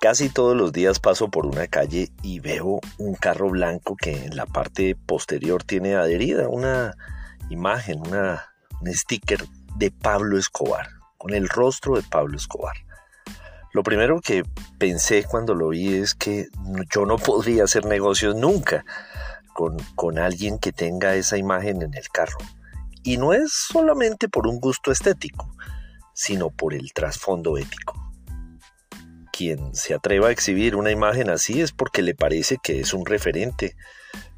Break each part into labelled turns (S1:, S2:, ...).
S1: Casi todos los días paso por una calle y veo un carro blanco que en la parte posterior tiene adherida una imagen, una, un sticker de Pablo Escobar, con el rostro de Pablo Escobar. Lo primero que pensé cuando lo vi es que yo no podría hacer negocios nunca con, con alguien que tenga esa imagen en el carro. Y no es solamente por un gusto estético, sino por el trasfondo ético. Quien se atreva a exhibir una imagen así es porque le parece que es un referente,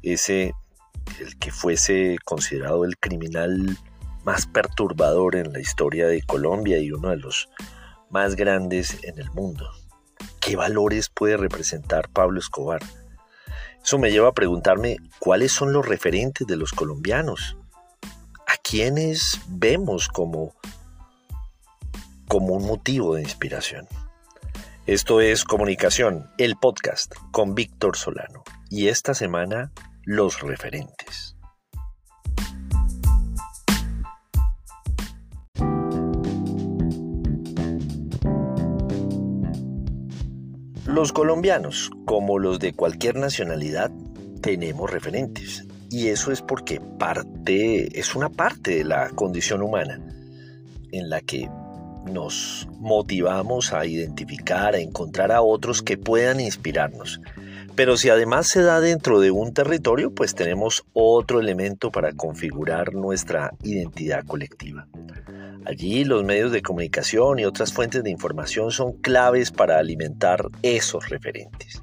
S1: ese el que fuese considerado el criminal más perturbador en la historia de Colombia y uno de los más grandes en el mundo. ¿Qué valores puede representar Pablo Escobar? Eso me lleva a preguntarme cuáles son los referentes de los colombianos. ¿A quiénes vemos como, como un motivo de inspiración? Esto es Comunicación, el podcast con Víctor Solano. Y esta semana, los referentes. Los colombianos, como los de cualquier nacionalidad, tenemos referentes. Y eso es porque parte, es una parte de la condición humana en la que nos motivamos a identificar, a encontrar a otros que puedan inspirarnos. Pero si además se da dentro de un territorio, pues tenemos otro elemento para configurar nuestra identidad colectiva. Allí los medios de comunicación y otras fuentes de información son claves para alimentar esos referentes.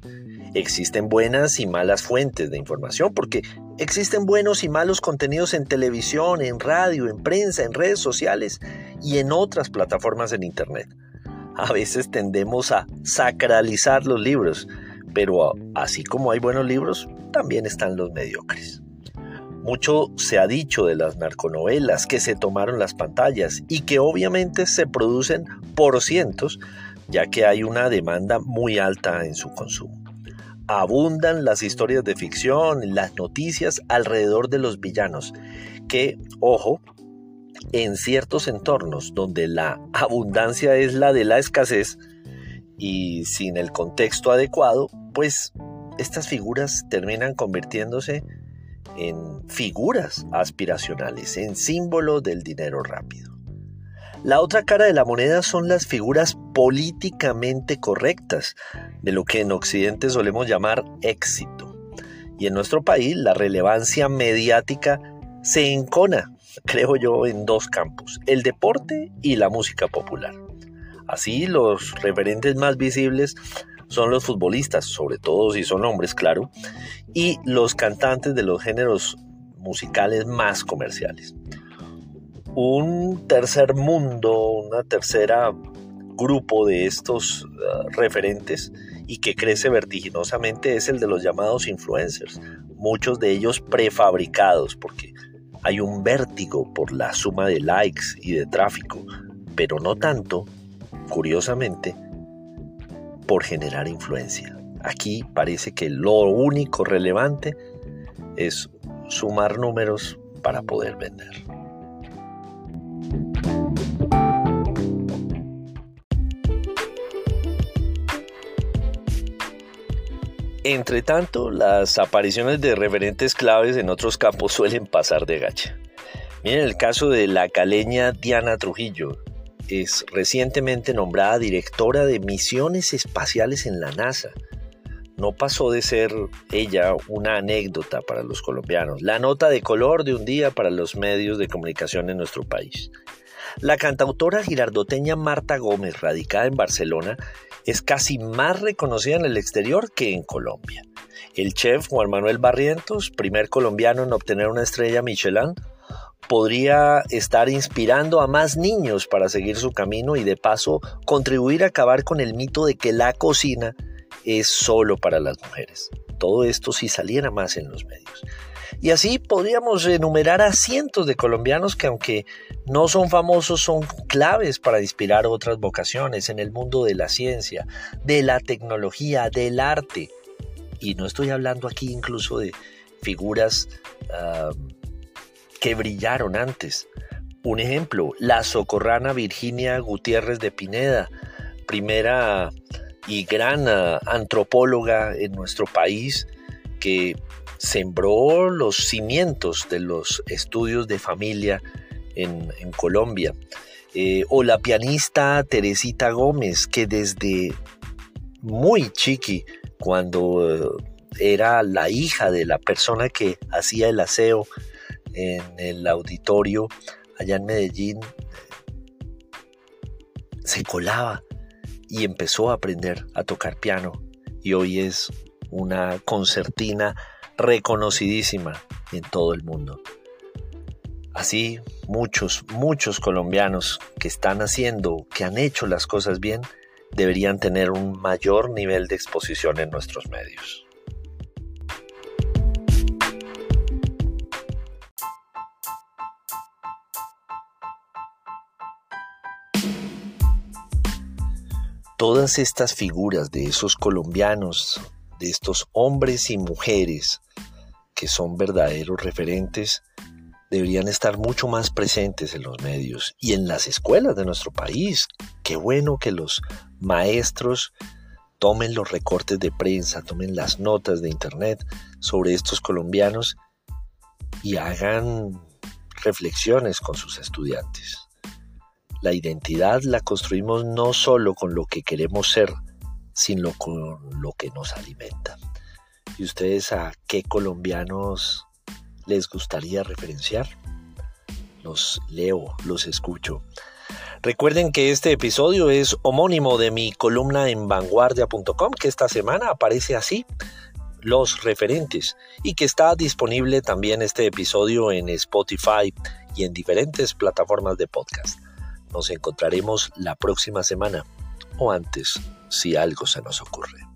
S1: Existen buenas y malas fuentes de información porque existen buenos y malos contenidos en televisión, en radio, en prensa, en redes sociales y en otras plataformas en Internet. A veces tendemos a sacralizar los libros, pero así como hay buenos libros, también están los mediocres. Mucho se ha dicho de las narconovelas que se tomaron las pantallas y que obviamente se producen por cientos, ya que hay una demanda muy alta en su consumo. Abundan las historias de ficción, las noticias alrededor de los villanos, que, ojo, en ciertos entornos donde la abundancia es la de la escasez y sin el contexto adecuado, pues estas figuras terminan convirtiéndose en figuras aspiracionales, en símbolos del dinero rápido. La otra cara de la moneda son las figuras políticamente correctas, de lo que en Occidente solemos llamar éxito. Y en nuestro país la relevancia mediática se encona, creo yo, en dos campos, el deporte y la música popular. Así los referentes más visibles son los futbolistas, sobre todo si son hombres, claro, y los cantantes de los géneros musicales más comerciales. Un tercer mundo, una tercera grupo de estos uh, referentes y que crece vertiginosamente es el de los llamados influencers, muchos de ellos prefabricados porque hay un vértigo por la suma de likes y de tráfico, pero no tanto, curiosamente, por generar influencia. Aquí parece que lo único relevante es sumar números para poder vender. Entre tanto, las apariciones de referentes claves en otros campos suelen pasar de gacha. Miren el caso de la caleña Diana Trujillo, es recientemente nombrada directora de misiones espaciales en la NASA. No pasó de ser ella una anécdota para los colombianos, la nota de color de un día para los medios de comunicación en nuestro país. La cantautora girardoteña Marta Gómez, radicada en Barcelona, es casi más reconocida en el exterior que en Colombia. El chef Juan Manuel Barrientos, primer colombiano en obtener una estrella Michelin, podría estar inspirando a más niños para seguir su camino y de paso contribuir a acabar con el mito de que la cocina es solo para las mujeres. Todo esto si saliera más en los medios. Y así podríamos enumerar a cientos de colombianos que aunque no son famosos son claves para inspirar otras vocaciones en el mundo de la ciencia, de la tecnología, del arte. Y no estoy hablando aquí incluso de figuras ah, que brillaron antes. Un ejemplo, la socorrana Virginia Gutiérrez de Pineda, primera y gran ah, antropóloga en nuestro país que sembró los cimientos de los estudios de familia en, Colombia. Eh, o la pianista Teresita Gómez, que desde muy chiqui, cuando era la hija de la persona que hacía el aseo en el auditorio allá en Medellín, se colaba y empezó a aprender a tocar piano y hoy es una concertina reconocidísima en todo el mundo. Así, muchos, muchos colombianos que están haciendo, que han hecho las cosas bien, deberían tener un mayor nivel de exposición en nuestros medios. Todas estas figuras de esos colombianos, de estos hombres y mujeres que son verdaderos referentes, deberían estar mucho más presentes en los medios y en las escuelas de nuestro país. Qué bueno que los maestros tomen los recortes de prensa, tomen las notas de internet sobre estos colombianos y hagan reflexiones con sus estudiantes. La identidad la construimos no solo con lo que queremos ser, sino con lo que nos alimenta. ¿Y ustedes a qué colombianos les gustaría referenciar? Los leo, los escucho. Recuerden que este episodio es homónimo de mi columna en vanguardia.com, que esta semana aparece así, los referentes, y que está disponible también este episodio en Spotify y en diferentes plataformas de podcast. Nos encontraremos la próxima semana o antes si algo se nos ocurre.